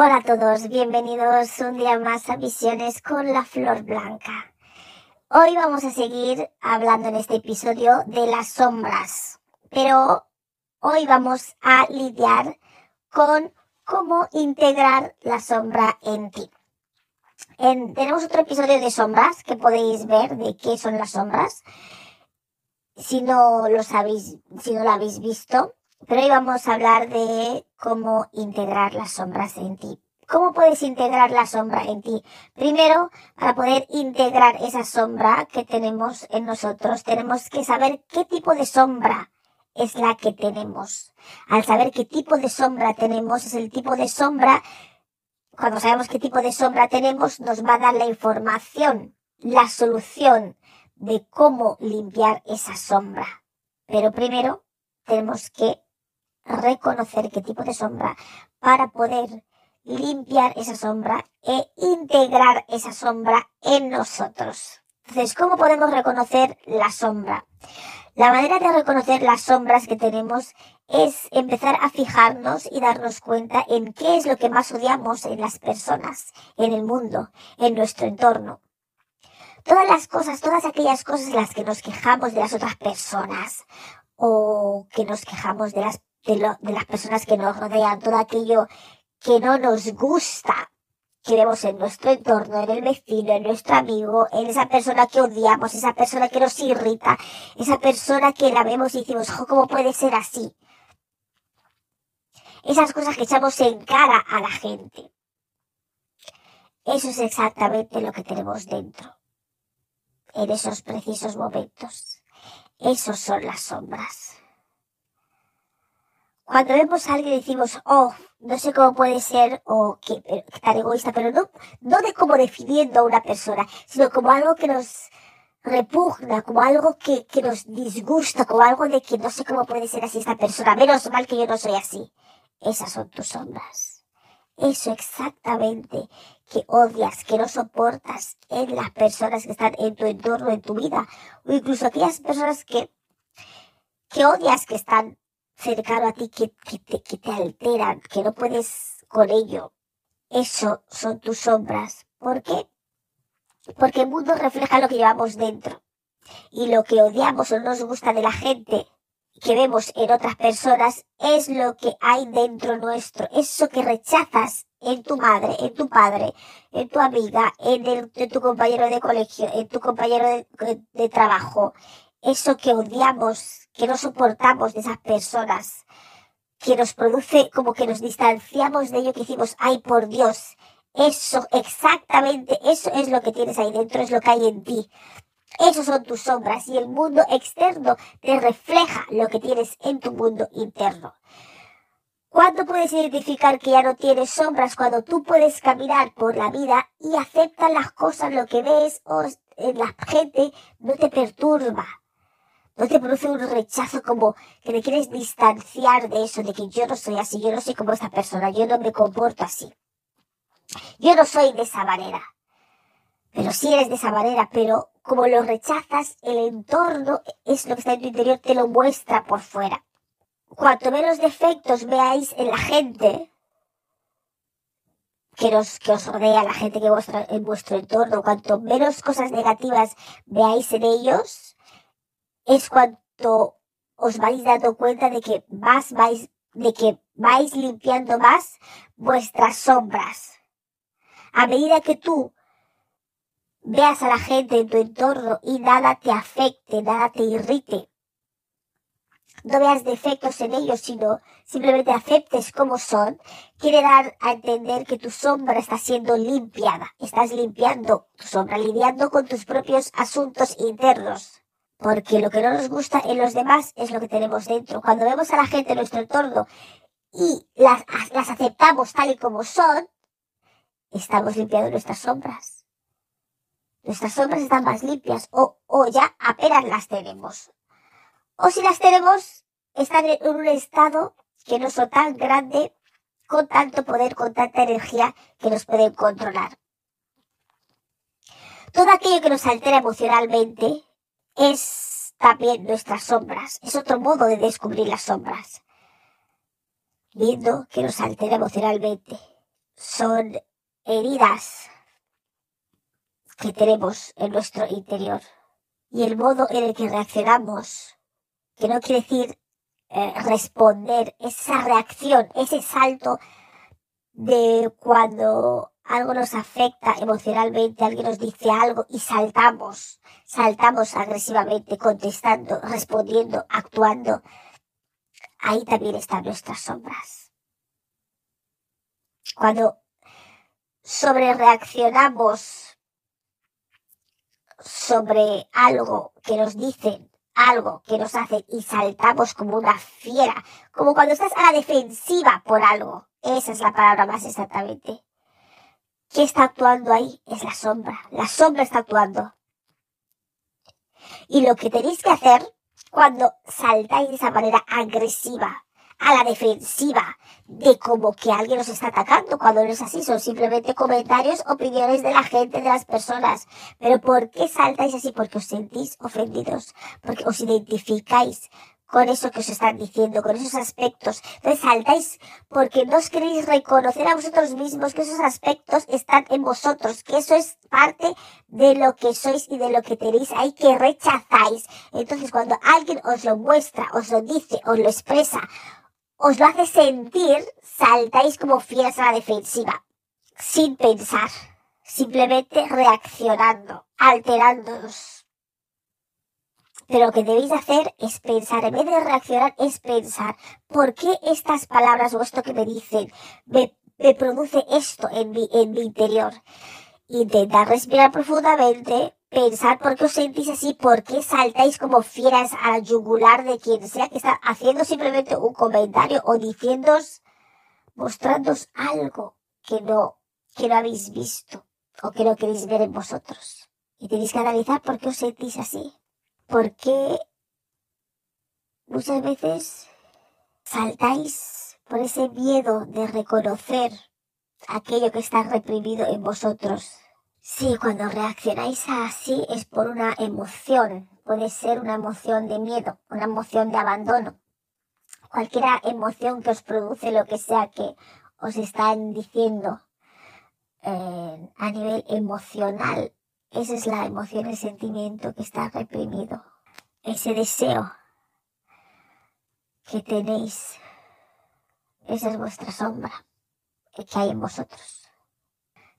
Hola a todos, bienvenidos un día más a Visiones con la Flor Blanca. Hoy vamos a seguir hablando en este episodio de las sombras, pero hoy vamos a lidiar con cómo integrar la sombra en ti. tenemos otro episodio de sombras que podéis ver de qué son las sombras. Si no lo sabéis, si no lo habéis visto, pero hoy vamos a hablar de cómo integrar las sombras en ti. ¿Cómo puedes integrar la sombra en ti? Primero, para poder integrar esa sombra que tenemos en nosotros, tenemos que saber qué tipo de sombra es la que tenemos. Al saber qué tipo de sombra tenemos, es el tipo de sombra, cuando sabemos qué tipo de sombra tenemos, nos va a dar la información, la solución de cómo limpiar esa sombra. Pero primero tenemos que reconocer qué tipo de sombra para poder limpiar esa sombra e integrar esa sombra en nosotros. Entonces, ¿cómo podemos reconocer la sombra? La manera de reconocer las sombras que tenemos es empezar a fijarnos y darnos cuenta en qué es lo que más odiamos en las personas, en el mundo, en nuestro entorno. Todas las cosas, todas aquellas cosas en las que nos quejamos de las otras personas o que nos quejamos de las de, las personas que nos rodean, todo aquello que no nos gusta que vemos en nuestro entorno, en el vecino, en nuestro amigo, en esa persona que odiamos, esa persona que nos irrita, esa persona que la vemos y decimos, ¿cómo puede ser así? Esas cosas que echamos en cara a la gente. Eso es exactamente lo que tenemos dentro. En esos precisos momentos. Esos son las sombras. Cuando vemos a alguien decimos, oh, no sé cómo puede ser, o que, tan egoísta, pero no, no de como definiendo a una persona, sino como algo que nos repugna, como algo que, que nos disgusta, como algo de que no sé cómo puede ser así esta persona, menos mal que yo no soy así. Esas son tus sombras. Eso exactamente que odias, que no soportas en las personas que están en tu entorno, en tu vida, o incluso aquellas personas que, que odias que están cercano a ti que, te, que te alteran, que no puedes con ello. Eso son tus sombras. ¿Por qué? Porque el mundo refleja lo que llevamos dentro. Y lo que odiamos o no nos gusta de la gente que vemos en otras personas es lo que hay dentro nuestro. Eso que rechazas en tu madre, en tu padre, en tu amiga, en, tu compañero de colegio, en tu compañero de trabajo. Eso que odiamos, que no soportamos de esas personas, que nos produce como que nos distanciamos de ello, que decimos, ay por Dios, eso, exactamente, eso es lo que tienes ahí dentro, es lo que hay en ti. Esos son tus sombras y el mundo externo te refleja lo que tienes en tu mundo interno. ¿Cuándo puedes identificar que ya no tienes sombras? Cuando tú puedes caminar por la vida y aceptas las cosas, lo que ves o la gente no te perturba no te produce un rechazo como que te quieres distanciar de eso, de que yo no soy así, yo no soy como esta persona, yo no me comporto así. Yo no soy de esa manera. Pero sí eres de esa manera, pero como lo rechazas, el entorno es lo que está en tu interior, te lo muestra por fuera. Cuanto menos defectos veáis en la gente que, os, que os rodea, la gente que en vuestro entorno, cuanto menos cosas negativas veáis en ellos, es cuando os vais dando cuenta de que más vais, de que vais limpiando más vuestras sombras. A medida que tú veas a la gente en tu entorno y nada te afecte, nada te irrite, no veas defectos en ellos, sino simplemente aceptes como son, quiere dar a entender que tu sombra está siendo limpiada. Estás limpiando tu sombra, lidiando con tus propios asuntos internos. Porque lo que no nos gusta en los demás es lo que tenemos dentro. Cuando vemos a la gente en nuestro entorno y las, las aceptamos tal y como son, estamos limpiando nuestras sombras. Nuestras sombras están más limpias o, o ya apenas las tenemos. O si las tenemos, están en un estado que no son tan grande, con tanto poder, con tanta energía que nos pueden controlar. Todo aquello que nos altera emocionalmente es también nuestras sombras. Es otro modo de descubrir las sombras. Viendo que nos altera emocionalmente. Son heridas que tenemos en nuestro interior. Y el modo en el que reaccionamos, que no quiere decir eh, responder, esa reacción, ese salto de cuando algo nos afecta emocionalmente, alguien nos dice algo y saltamos, saltamos agresivamente, contestando, respondiendo, actuando. Ahí también están nuestras sombras. Cuando sobre reaccionamos sobre algo que nos dicen, algo que nos hacen y saltamos como una fiera, como cuando estás a la defensiva por algo. Esa es la palabra más exactamente. ¿Qué está actuando ahí? Es la sombra. La sombra está actuando. Y lo que tenéis que hacer cuando saltáis de esa manera agresiva, a la defensiva, de como que alguien os está atacando, cuando no es así, son simplemente comentarios, opiniones de la gente, de las personas. Pero ¿por qué saltáis así? Porque os sentís ofendidos, porque os identificáis con eso que os están diciendo, con esos aspectos. Entonces saltáis porque no os queréis reconocer a vosotros mismos que esos aspectos están en vosotros, que eso es parte de lo que sois y de lo que tenéis ahí que rechazáis. Entonces cuando alguien os lo muestra, os lo dice, os lo expresa, os lo hace sentir, saltáis como fieras a la defensiva, sin pensar, simplemente reaccionando, alterándoos. Pero lo que debéis hacer es pensar, en vez de reaccionar, es pensar, ¿por qué estas palabras o esto que me dicen me, produce esto en mi, en mi interior? Intentar respirar profundamente, pensar por qué os sentís así, por qué saltáis como fieras a la yugular de quien sea que está haciendo simplemente un comentario o diciéndoos, mostrándoos algo que no, que no habéis visto o que no queréis ver en vosotros. Y tenéis que analizar por qué os sentís así porque muchas veces saltáis por ese miedo de reconocer aquello que está reprimido en vosotros. Sí, cuando reaccionáis así es por una emoción. Puede ser una emoción de miedo, una emoción de abandono. Cualquier emoción que os produce lo que sea que os están diciendo eh, a nivel emocional esa es la emoción, el sentimiento que está reprimido. Ese deseo que tenéis. Esa es vuestra sombra que hay en vosotros.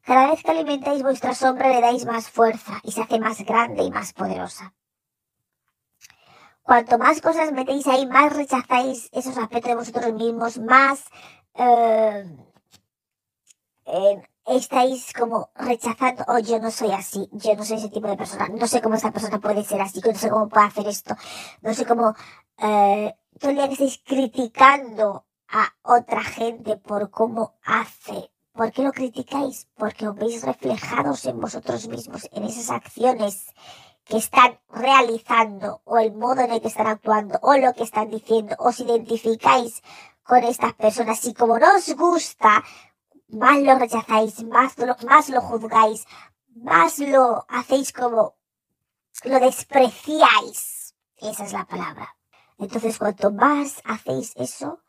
Cada vez que alimentáis vuestra sombra le dais más fuerza y se hace más grande y más poderosa. Cuanto más cosas metéis ahí, más rechazáis esos aspectos de vosotros mismos, más eh, estáis como rechazando, oh, yo no soy así, yo no soy ese tipo de persona, no sé cómo esta persona puede ser así, no sé cómo puede hacer esto, no sé cómo, eh, todo el día que estáis criticando a otra gente por cómo hace. ¿Por qué lo criticáis? Porque os veis reflejados en vosotros mismos, en esas acciones que están realizando, o el modo en el que están actuando, o lo que están diciendo, os identificáis con estas personas y como no os gusta más lo rechazáis, más lo, más lo juzgáis, más lo hacéis como lo despreciáis. Esa es la palabra. Entonces, cuanto más hacéis eso,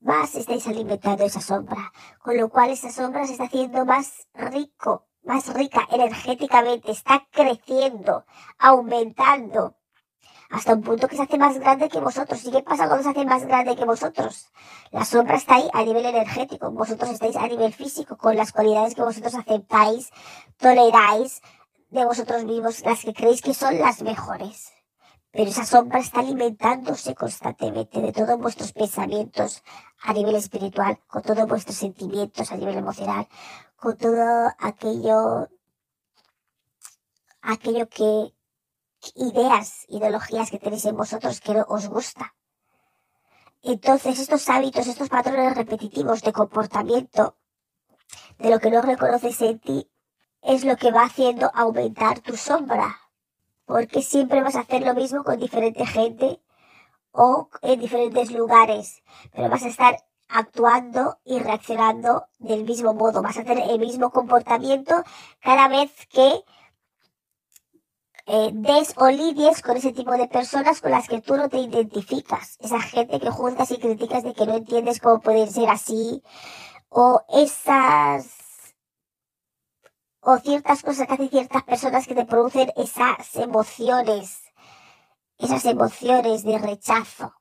más estáis alimentando esa sombra, con lo cual esa sombra se está haciendo más rico, más rica energéticamente, está creciendo, aumentando, hasta un punto que se hace más grande que vosotros. ¿Y qué pasa cuando se hace más grande que vosotros? La sombra está ahí a nivel energético, vosotros estáis a nivel físico, con las cualidades que vosotros aceptáis, toleráis de vosotros mismos, las que creéis que son las mejores. Pero esa sombra está alimentándose constantemente de todos vuestros pensamientos a nivel espiritual, con todos vuestros sentimientos a nivel emocional, con todo aquello, aquello que ideas, ideologías que tenéis en vosotros que os gusta. Entonces estos hábitos, estos patrones repetitivos de comportamiento, de lo que no reconoces en ti, es lo que va haciendo aumentar tu sombra. Porque siempre vas a hacer lo mismo con diferente gente o en diferentes lugares. Pero vas a estar actuando y reaccionando del mismo modo. Vas a tener el mismo comportamiento cada vez que eh, des o lidies con ese tipo de personas con las que tú no te identificas. Esa gente que juzgas y criticas de que no entiendes cómo pueden ser así. O esas o ciertas cosas que hacen ciertas personas que te producen esas emociones, esas emociones de rechazo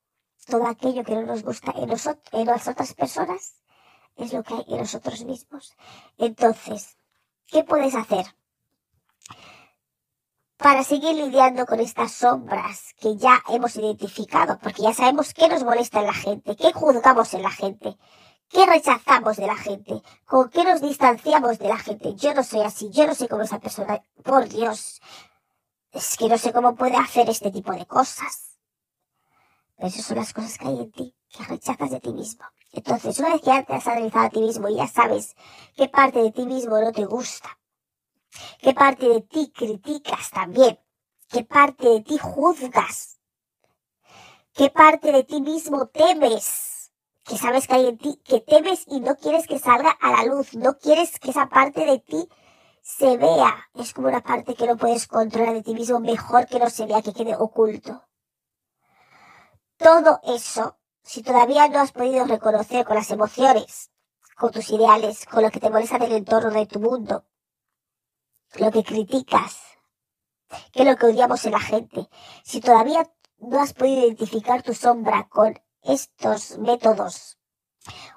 todo aquello que no nos gusta en, en las otras personas es lo que hay en nosotros mismos. Entonces, ¿qué puedes hacer? Para seguir lidiando con estas sombras que ya hemos identificado, porque ya sabemos qué nos molesta en la gente, qué juzgamos en la gente, qué rechazamos de la gente, con qué nos distanciamos de la gente. Yo no soy así, yo no sé cómo esa persona, por Dios, es que no sé cómo puede hacer este tipo de cosas esas son las cosas que hay en ti, que rechazas de ti mismo. Entonces, una vez que ya te has analizado a ti mismo y ya sabes qué parte de ti mismo no te gusta, qué parte de ti criticas también, qué parte de ti juzgas, qué parte de ti mismo temes, que sabes que hay en ti, que temes y no quieres que salga a la luz, no quieres que esa parte de ti se vea. Es como una parte que no puedes controlar de ti mismo, mejor que no se vea, que quede oculto. Todo eso, si todavía no has podido reconocer con las emociones, con tus ideales, con lo que te molesta del entorno de tu mundo, lo que criticas, que es lo que odiamos en la gente, si todavía no has podido identificar tu sombra con estos métodos,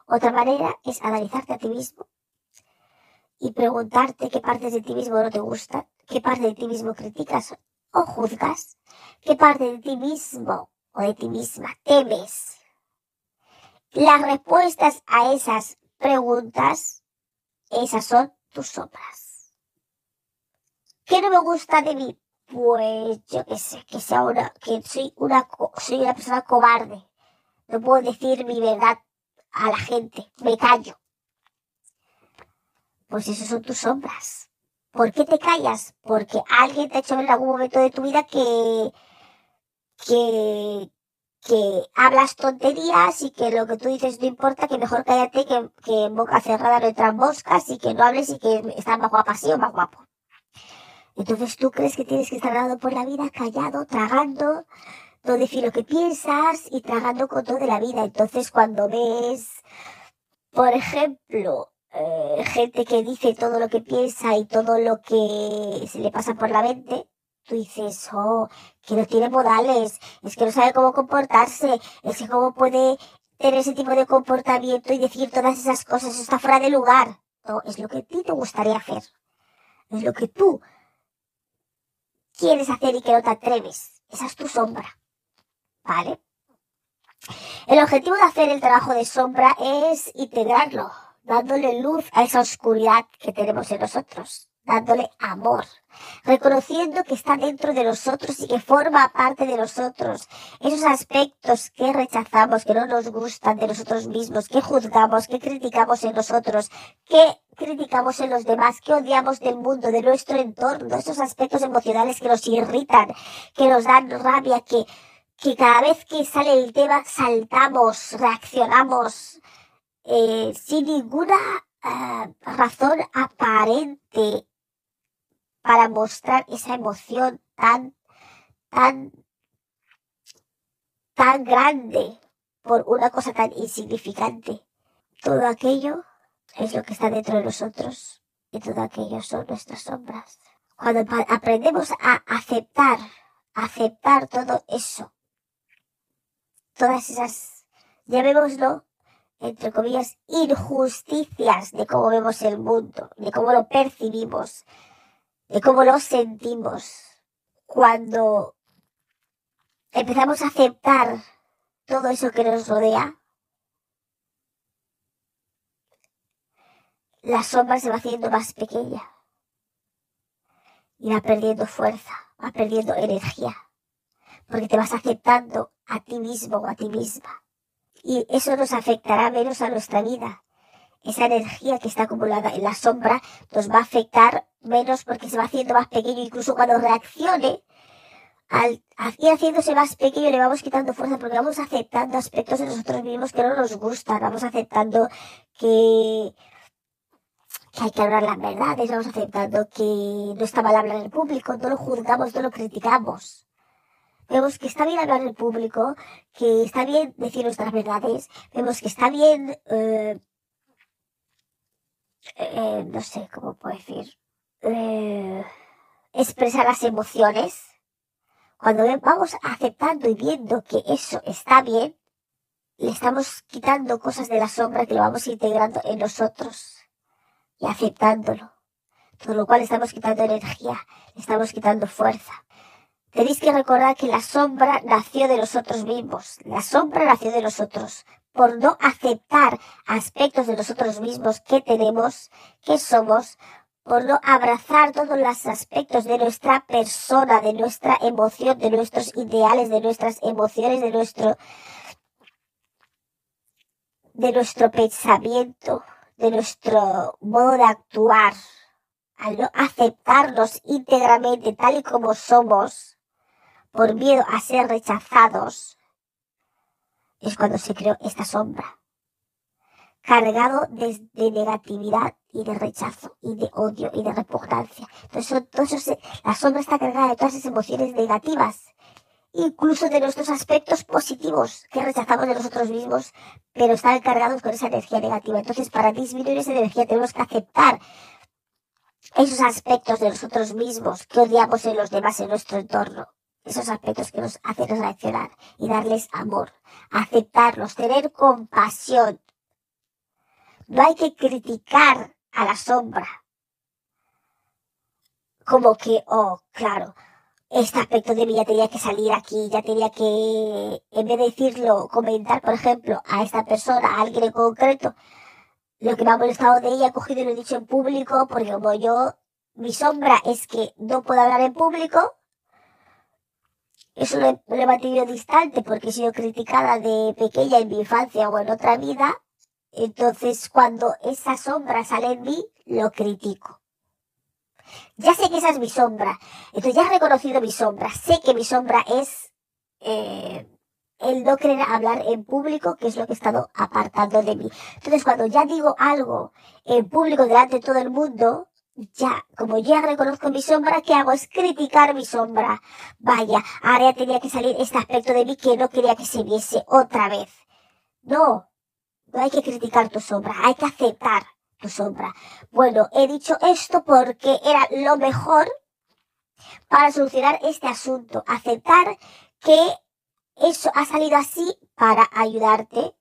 otra manera es analizarte a ti mismo y preguntarte qué partes de ti mismo no te gustan, qué parte de ti mismo criticas o juzgas, qué parte de ti mismo o de ti misma temes? Las respuestas a esas preguntas, esas son tus sombras. ¿Qué no me gusta de mí? Pues yo qué sé, que sea una, que soy una, soy una persona cobarde. No puedo decir mi verdad a la gente, me callo. Pues esas son tus sombras. ¿Por qué te callas? Porque alguien te ha hecho ver en algún momento de tu vida que, que, que hablas tonterías y que lo que tú dices no importa, que mejor cállate que, que en boca cerrada no entran moscas y que no hables y que estás más guapa así o más guapo. Entonces tú crees que tienes que estar dando por la vida callado, tragando, no decir lo que piensas y tragando con todo de la vida. Entonces cuando ves, por ejemplo, eh, gente que dice todo lo que piensa y todo lo que se le pasa por la mente, tú dices, oh, que no tiene modales, es que no sabe cómo comportarse, es que cómo puede tener ese tipo de comportamiento y decir todas esas cosas, eso está fuera de lugar. No, es lo que a ti te gustaría hacer. Es lo que tú quieres hacer y que no te atreves. Esa es tu sombra. ¿Vale? El objetivo de hacer el trabajo de sombra es integrarlo, dándole luz a esa oscuridad que tenemos en nosotros dándole amor, reconociendo que está dentro de nosotros y que forma parte de nosotros. Esos aspectos que rechazamos, que no nos gustan de nosotros mismos, que juzgamos, que criticamos en nosotros, que criticamos en los demás, que odiamos del mundo, de nuestro entorno, esos aspectos emocionales que nos irritan, que nos dan rabia, que, que cada vez que sale el tema saltamos, reaccionamos, eh, sin ninguna eh, razón aparente para mostrar esa emoción tan, tan, tan grande por una cosa tan insignificante. Todo aquello es lo que está dentro de nosotros y todo aquello son nuestras sombras. Cuando aprendemos a aceptar, aceptar todo eso, todas esas, llamémoslo, entre comillas, injusticias de cómo vemos el mundo, de cómo lo percibimos, de cómo nos sentimos cuando empezamos a aceptar todo eso que nos rodea, la sombra se va haciendo más pequeña y va perdiendo fuerza, va perdiendo energía, porque te vas aceptando a ti mismo o a ti misma. y eso nos afectará menos a nuestra vida. Esa energía que está acumulada en la sombra nos va a afectar menos porque se va haciendo más pequeño, incluso cuando reaccione, al ir haciéndose más pequeño le vamos quitando fuerza porque vamos aceptando aspectos de nosotros mismos que no nos gustan, vamos aceptando que, hay que hablar las verdades, vamos aceptando que no está mal hablar en el público, no lo juzgamos, no lo criticamos. Vemos que está bien hablar en público, que está bien decir nuestras verdades, vemos que está bien, eh, eh, no sé cómo puedo decir, eh, expresar las emociones. Cuando vamos aceptando y viendo que eso está bien, le estamos quitando cosas de la sombra que lo vamos integrando en nosotros y aceptándolo. Todo lo cual estamos quitando energía, estamos quitando fuerza. Tenéis que recordar que la sombra nació de nosotros mismos. La sombra nació de nosotros por no aceptar aspectos de nosotros mismos que tenemos, que somos, por no abrazar todos los aspectos de nuestra persona, de nuestra emoción, de nuestros ideales, de nuestras emociones, de nuestro, de nuestro pensamiento, de nuestro modo de actuar. Al no aceptarnos íntegramente tal y como somos, por miedo a ser rechazados, es cuando se creó esta sombra, cargado de, negatividad y de rechazo y de odio y de repugnancia. Entonces, la sombra está cargada de todas esas emociones negativas, incluso de nuestros aspectos positivos que rechazamos de nosotros mismos, pero están cargados con esa energía negativa. Entonces, para disminuir esa energía tenemos que aceptar esos aspectos de nosotros mismos que odiamos en los demás, en nuestro entorno esos aspectos que nos hacen reaccionar y darles amor, aceptarlos, tener compasión. No hay que criticar a la sombra. Como que, oh, claro, este aspecto de mí ya tenía que salir aquí, ya tenía que, en vez de decirlo, comentar, por ejemplo, a esta persona, a alguien en concreto, lo que me ha molestado de ella, he cogido y lo he dicho en público, porque como yo, mi sombra es que no puedo hablar en público, eso lo he, mantenido distante porque he sido criticada de pequeña en mi infancia o en otra vida. Entonces, cuando esa sombra sale en mí, lo critico. Ya sé que esa es mi sombra. Entonces ya he reconocido mi sombra. Sé que mi sombra es eh, el no querer hablar en público, que es lo que he estado apartando de mí. Entonces, cuando ya digo algo en público delante de todo el mundo, ya, como ya reconozco mi sombra, ¿qué hago? Es criticar mi sombra. Vaya, ahora ya tenía que salir este aspecto de mí que no quería que se viese otra vez. No, no hay que criticar tu sombra, hay que aceptar tu sombra. Bueno, he dicho esto porque era lo mejor para solucionar este asunto. Aceptar que eso ha salido así para ayudarte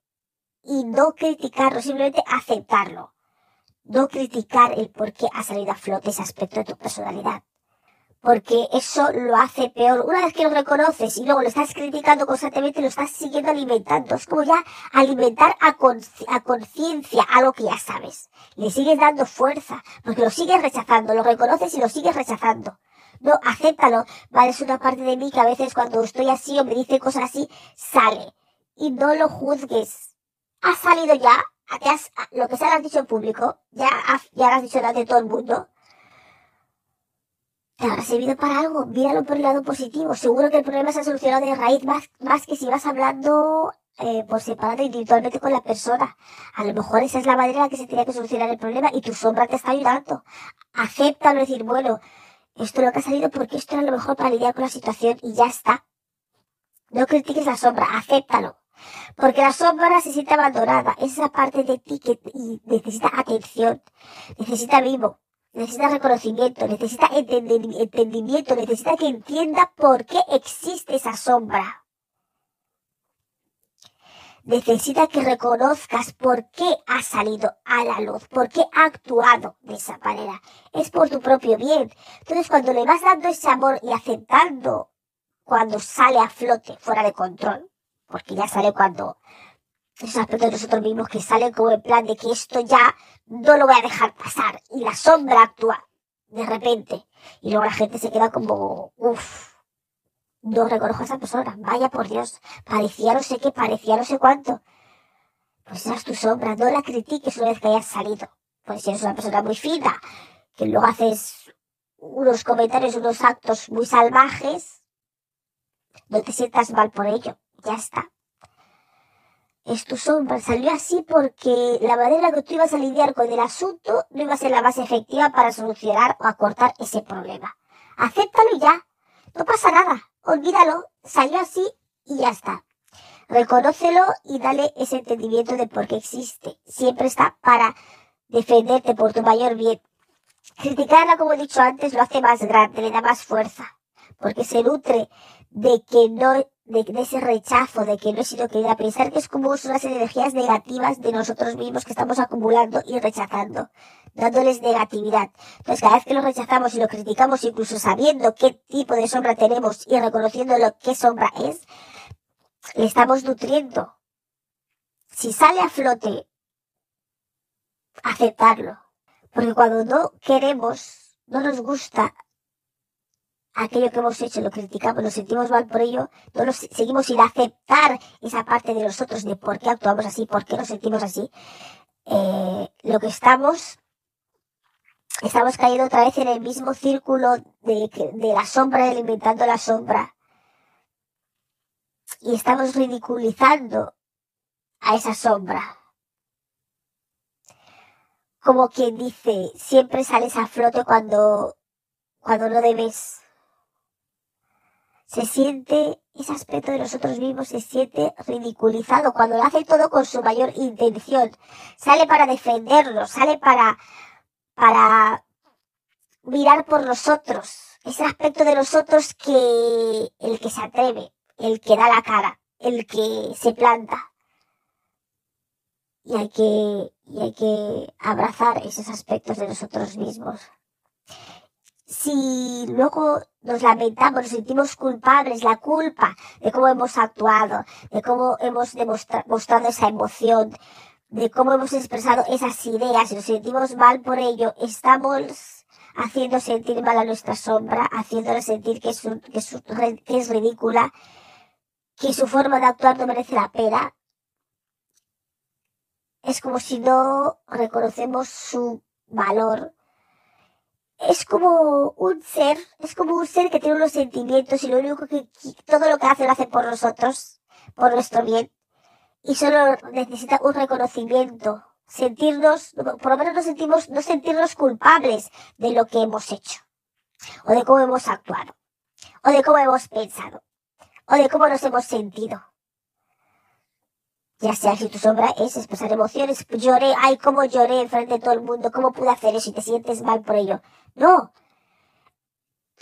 y no criticarlo, simplemente aceptarlo no criticar el por qué ha salido a flote ese aspecto de tu personalidad. Porque eso lo hace peor. Una vez que lo reconoces y luego lo estás criticando constantemente, lo estás siguiendo alimentando. Es como ya alimentar a, conciencia algo que ya sabes. Le sigues dando fuerza, porque lo sigues rechazando, lo reconoces y lo sigues rechazando. No, acéptalo. Vale, es una parte de mí que a veces cuando estoy así o me dice cosas así, sale. Y no lo juzgues. Ha salido ya, lo que sea lo has dicho en público, ya, ya lo has dicho delante de todo el mundo, te habrá servido para algo. Míralo por el lado positivo. Seguro que el problema se ha solucionado de raíz más, más que si vas hablando eh, por separado individualmente con la persona. A lo mejor esa es la manera en la que se tenía que solucionar el problema y tu sombra te está ayudando. Acéptalo, decir, bueno, esto es lo que ha salido porque esto era lo mejor para lidiar con la situación y ya está. No critiques la sombra, acéptalo. Porque la sombra se siente abandonada. esa parte de ti que necesita atención, necesita vivo, necesita reconocimiento, necesita entendimiento, necesita que entienda por qué existe esa sombra. Necesita que reconozcas por qué ha salido a la luz, por qué ha actuado de esa manera. Es por tu propio bien. Entonces, cuando le vas dando ese amor y aceptando cuando sale a flote fuera de control, porque ya sale cuando esos aspectos de nosotros mismos que salen como en plan de que esto ya no lo voy a dejar pasar. Y la sombra actúa de repente. Y luego la gente se queda como uff no reconozco a esa persona. Vaya por Dios parecía no sé qué parecía no sé cuánto pues esa es tu sombra, no la critiques una vez que hayas salido. Pues si eres una persona muy fina, que luego haces unos comentarios, unos actos muy salvajes, no te sientas mal por ello, ya está. Es tu sombra, salió así porque la manera que tú ibas a lidiar con el asunto no iba a ser la más efectiva para solucionar o acortar ese problema. Acéptalo y ya, no pasa nada, olvídalo, salió así y ya está. Reconócelo y dale ese entendimiento de por qué existe. Siempre está para defenderte por tu mayor bien. Criticarla, como he dicho antes, lo hace más grande, le da más fuerza, porque se nutre de que no, de, ese rechazo, de que no he sido querida, pensar que es como son las energías negativas de nosotros mismos que estamos acumulando y rechazando, dándoles negatividad. Entonces, cada vez que lo rechazamos y lo criticamos, incluso sabiendo qué tipo de sombra tenemos y reconociendo lo que sombra es, le estamos nutriendo. Si sale a flote, aceptarlo porque cuando no queremos, no nos gusta aquello que hemos hecho, lo criticamos, nos sentimos mal por ello, no nos seguimos sin aceptar esa parte de nosotros de por qué actuamos así, por qué nos sentimos así, eh, lo que estamos, estamos cayendo otra vez en el mismo círculo de, de la sombra, alimentando la sombra. Y estamos ridiculizando a esa sombra como quien dice, siempre sales a flote cuando, cuando no debes. Se siente, ese aspecto de nosotros mismos se siente ridiculizado cuando lo hace todo con su mayor intención. Sale para defenderlo, sale para, para mirar por nosotros. Ese aspecto de nosotros que, el que se atreve, el que da la cara, el que se planta. Y hay que, y hay que abrazar esos aspectos de nosotros mismos. Si luego nos lamentamos, nos sentimos culpables, la culpa de cómo hemos actuado, de cómo hemos demostrado esa emoción, de cómo hemos expresado esas ideas nos sentimos mal por ello, estamos haciendo sentir mal a nuestra sombra, haciéndole sentir que es ridícula, que su forma de actuar no merece la pena, es como si no reconocemos su valor. Es como un ser, es como un ser que tiene unos sentimientos y lo único que, todo lo que hace lo hace por nosotros, por nuestro bien. Y solo necesita un reconocimiento, sentirnos, por lo menos no sentimos, no sentirnos culpables de lo que hemos hecho, o de cómo hemos actuado, o de cómo hemos pensado, o de cómo nos hemos sentido ya sea si tu sombra es expresar emociones, lloré, ay, cómo lloré frente de todo el mundo, cómo pude hacer eso y te sientes mal por ello. No.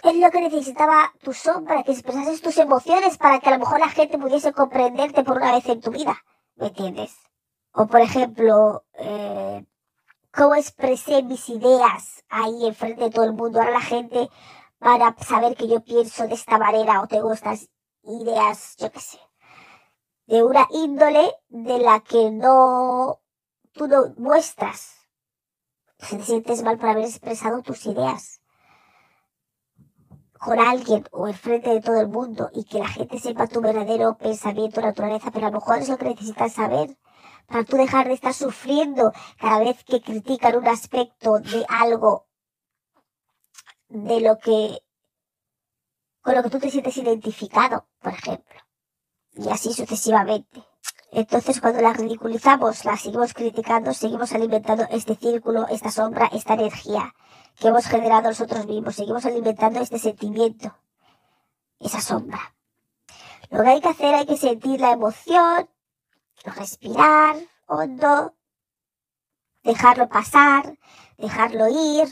Es lo que necesitaba tu sombra, que expresases tus emociones para que a lo mejor la gente pudiese comprenderte por una vez en tu vida. ¿Me entiendes? O por ejemplo, eh, cómo expresé mis ideas ahí enfrente de todo el mundo. Ahora la gente para saber que yo pienso de esta manera o tengo estas ideas, yo qué sé de una índole de la que no, tú no muestras. Te sientes mal por haber expresado tus ideas con alguien o en frente de todo el mundo y que la gente sepa tu verdadero pensamiento, naturaleza, pero a lo mejor es lo que necesitas saber para tú dejar de estar sufriendo cada vez que critican un aspecto de algo de lo que con lo que tú te sientes identificado, por ejemplo y así sucesivamente. Entonces, cuando la ridiculizamos, la seguimos criticando, seguimos alimentando este círculo, esta sombra, esta energía que hemos generado nosotros mismos, seguimos alimentando este sentimiento, esa sombra. Lo que hay que hacer, hay que sentir la emoción, respirar hondo, dejarlo pasar, dejarlo ir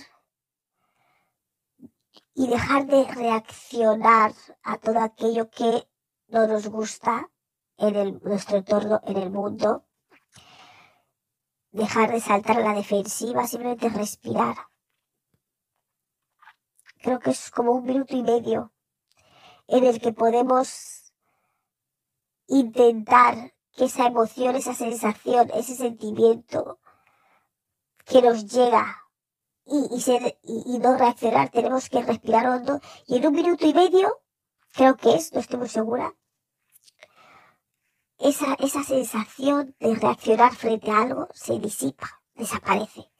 y dejar de reaccionar a todo aquello que no nos gusta en el, nuestro entorno, en el mundo, dejar de saltar a la defensiva, simplemente respirar. Creo que es como un minuto y medio en el que podemos intentar que esa emoción, esa sensación, ese sentimiento que nos llega y, ser, y no reaccionar, tenemos que respirar hondo y en un minuto y medio creo que es, no estoy muy segura, esa, esa sensación de reaccionar frente a algo se disipa, desaparece.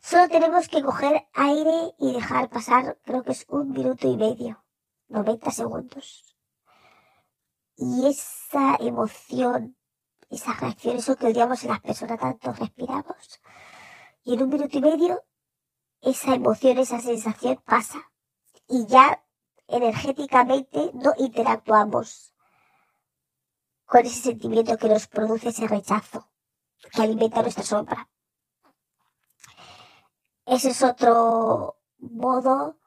Solo tenemos que coger aire y dejar pasar, creo que es un minuto y medio, 90 segundos. Y esa emoción, esa reacción, eso que odiamos en las personas tanto, respiramos. Y en un minuto y medio, esa emoción, esa sensación pasa. Y ya energéticamente no interactuamos con ese sentimiento que nos produce ese rechazo, que alimenta nuestra sombra. Ese es otro modo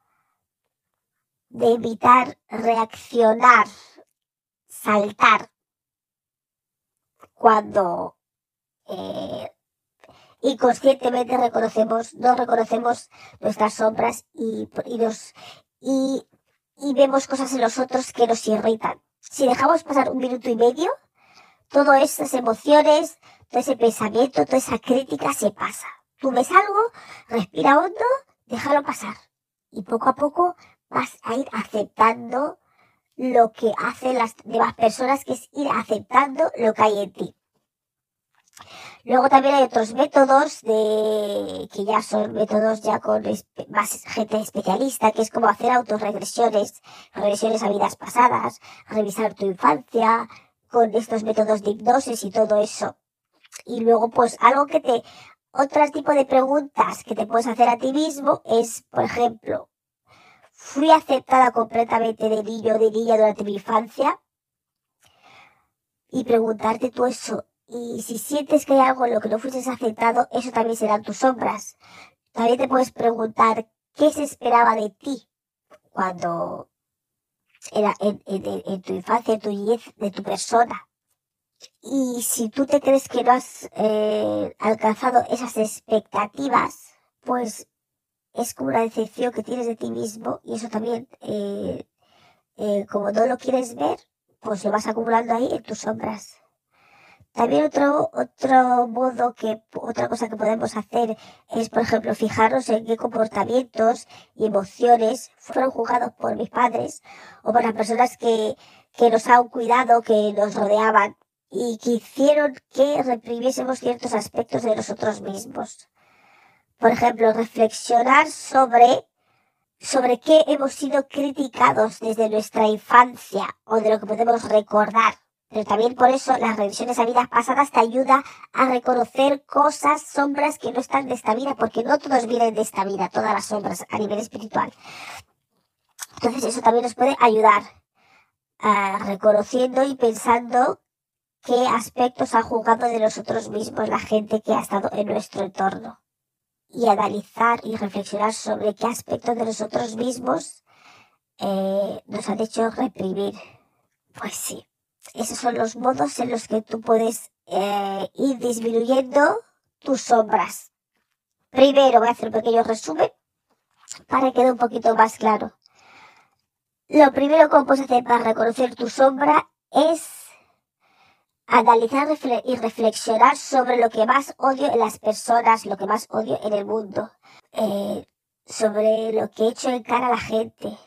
de evitar reaccionar, saltar, cuando eh, inconscientemente reconocemos, no reconocemos nuestras sombras y, y, y vemos cosas en los otros que nos irritan. Si dejamos pasar un minuto y medio, todas esas emociones, todo ese pensamiento, toda esa crítica se pasa. Tú ves algo, respira hondo, déjalo pasar. Y poco a poco vas a ir aceptando lo que hacen las demás personas, que es ir aceptando lo que hay en ti. Luego también hay otros métodos de, que ya son métodos ya con más gente especialista, que es como hacer autorregresiones, regresiones a vidas pasadas, revisar tu infancia, con estos métodos de hipnosis y todo eso. Y luego pues algo que te otro tipo de preguntas que te puedes hacer a ti mismo es, por ejemplo, ¿fui aceptada completamente de niño o de niña durante mi infancia? Y preguntarte tú eso. Y si sientes que hay algo en lo que no fuiste aceptado, eso también serán tus sombras. También te puedes preguntar qué se esperaba de ti cuando era en, tu infancia, en tu niñez, de tu persona. Y si tú te crees que no has eh, alcanzado esas expectativas, pues es como una decepción que tienes de ti mismo y eso también, eh, eh, como no lo quieres ver, pues lo vas acumulando ahí en tus sombras. También otro, otro modo que, otra cosa que podemos hacer es, por ejemplo, fijarnos en qué comportamientos y emociones fueron juzgados por mis padres o por las personas que, que nos han cuidado, que nos rodeaban y que hicieron que reprimiésemos ciertos aspectos de nosotros mismos. Por ejemplo, reflexionar sobre sobre qué hemos sido criticados desde nuestra infancia o de lo que podemos recordar. Pero también por eso las revisiones a vidas pasadas te ayuda a reconocer cosas, sombras que no están de esta vida, porque no todos vienen de esta vida, todas las sombras a nivel espiritual. Entonces eso también nos puede ayudar a reconociendo y pensando qué aspectos ha jugado de nosotros mismos la gente que ha estado en nuestro entorno. Y analizar y reflexionar sobre qué aspectos de nosotros mismos eh, nos han hecho reprimir. Pues sí, esos son los modos en los que tú puedes eh, ir disminuyendo tus sombras. Primero voy a hacer un pequeño resumen para que quede un poquito más claro. Lo primero que puedes hacer para reconocer tu sombra es analizar y reflexionar sobre lo que más odio en las personas, lo que más odio en el mundo, eh, sobre lo que he hecho en cara a la gente,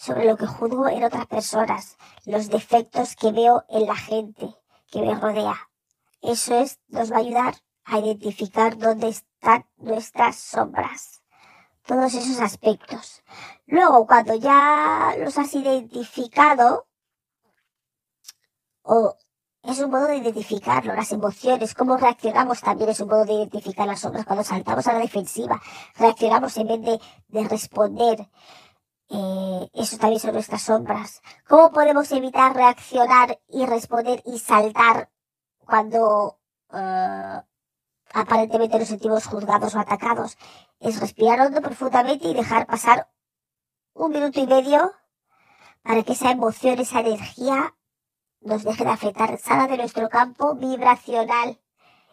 sobre lo que juzgo en otras personas, los defectos que veo en la gente que me rodea. Eso es, nos va a ayudar a identificar dónde están nuestras sombras. Todos esos aspectos. Luego, cuando ya los has identificado, o es un modo de identificarlo, las emociones, cómo reaccionamos también es un modo de identificar las sombras cuando saltamos a la defensiva, reaccionamos en vez de, de responder. Eh, eso también son nuestras sombras. ¿Cómo podemos evitar reaccionar y responder y saltar cuando uh, aparentemente nos sentimos juzgados o atacados? Es respirar hondo profundamente y dejar pasar un minuto y medio para que esa emoción, esa energía nos deje de afectar, salga de nuestro campo vibracional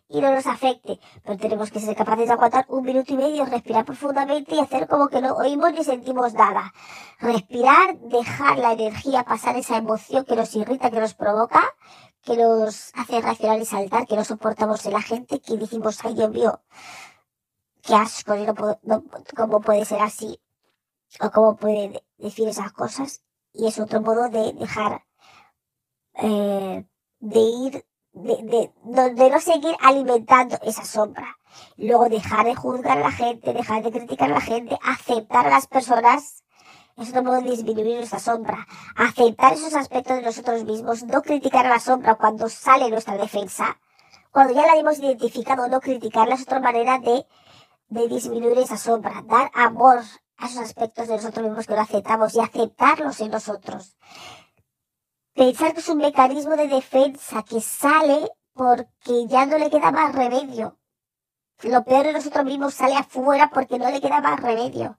y no nos afecte. Pero tenemos que ser capaces de aguantar un minuto y medio, respirar profundamente y hacer como que no oímos ni sentimos nada. Respirar, dejar la energía pasar esa emoción que nos irrita, que nos provoca, que nos hace reaccionar y saltar, que no soportamos en la gente, que decimos, ay Dios mío, qué asco, no ¿cómo puede ser así? O cómo puede decir esas cosas. Y es otro modo de dejar eh, de ir de, de, no seguir alimentando esa sombra. Luego dejar de juzgar a la gente, dejar de criticar a la gente, aceptar a las personas. Eso no puede disminuir nuestra sombra. Aceptar esos aspectos de nosotros mismos, no criticar a la sombra cuando sale nuestra defensa. Cuando ya la hemos identificado, no criticarla es otra manera de, de disminuir esa sombra. Dar amor a esos aspectos de nosotros mismos que no aceptamos y aceptarlos en nosotros pensar que es un mecanismo de defensa que sale porque ya no le queda más remedio. Lo peor de nosotros mismos sale afuera porque no le queda más remedio.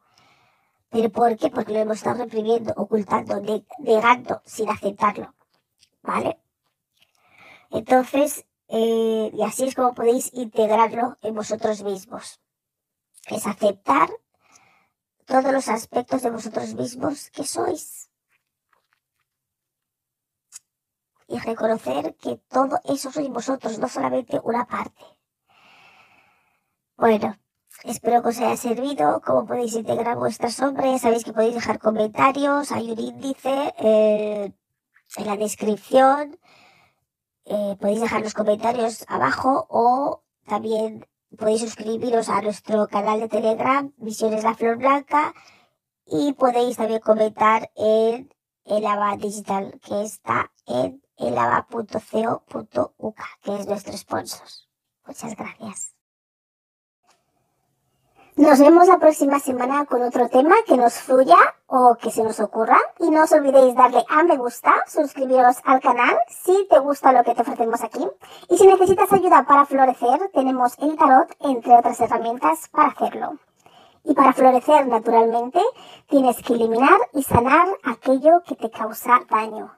¿Pero por qué? Porque lo hemos estado reprimiendo, ocultando, negando, sin aceptarlo. ¿Vale? Entonces, eh, y así es como podéis integrarlo en vosotros mismos. Es aceptar todos los aspectos de vosotros mismos que sois. Y reconocer que todo eso sois vosotros, no solamente una parte. Bueno, espero que os haya servido, cómo podéis integrar vuestras sombras, sabéis que podéis dejar comentarios, hay un índice eh, en la descripción, eh, podéis dejar los comentarios abajo o también podéis suscribiros a nuestro canal de Telegram, Visiones La Flor Blanca, y podéis también comentar en el ABA Digital que está en elava.co.uk, que es nuestro sponsor. Muchas gracias. Nos vemos la próxima semana con otro tema que nos fluya o que se nos ocurra. Y no os olvidéis darle a me gusta, suscribiros al canal si te gusta lo que te ofrecemos aquí. Y si necesitas ayuda para florecer, tenemos el tarot, entre otras herramientas, para hacerlo. Y para florecer naturalmente, tienes que eliminar y sanar aquello que te causa daño.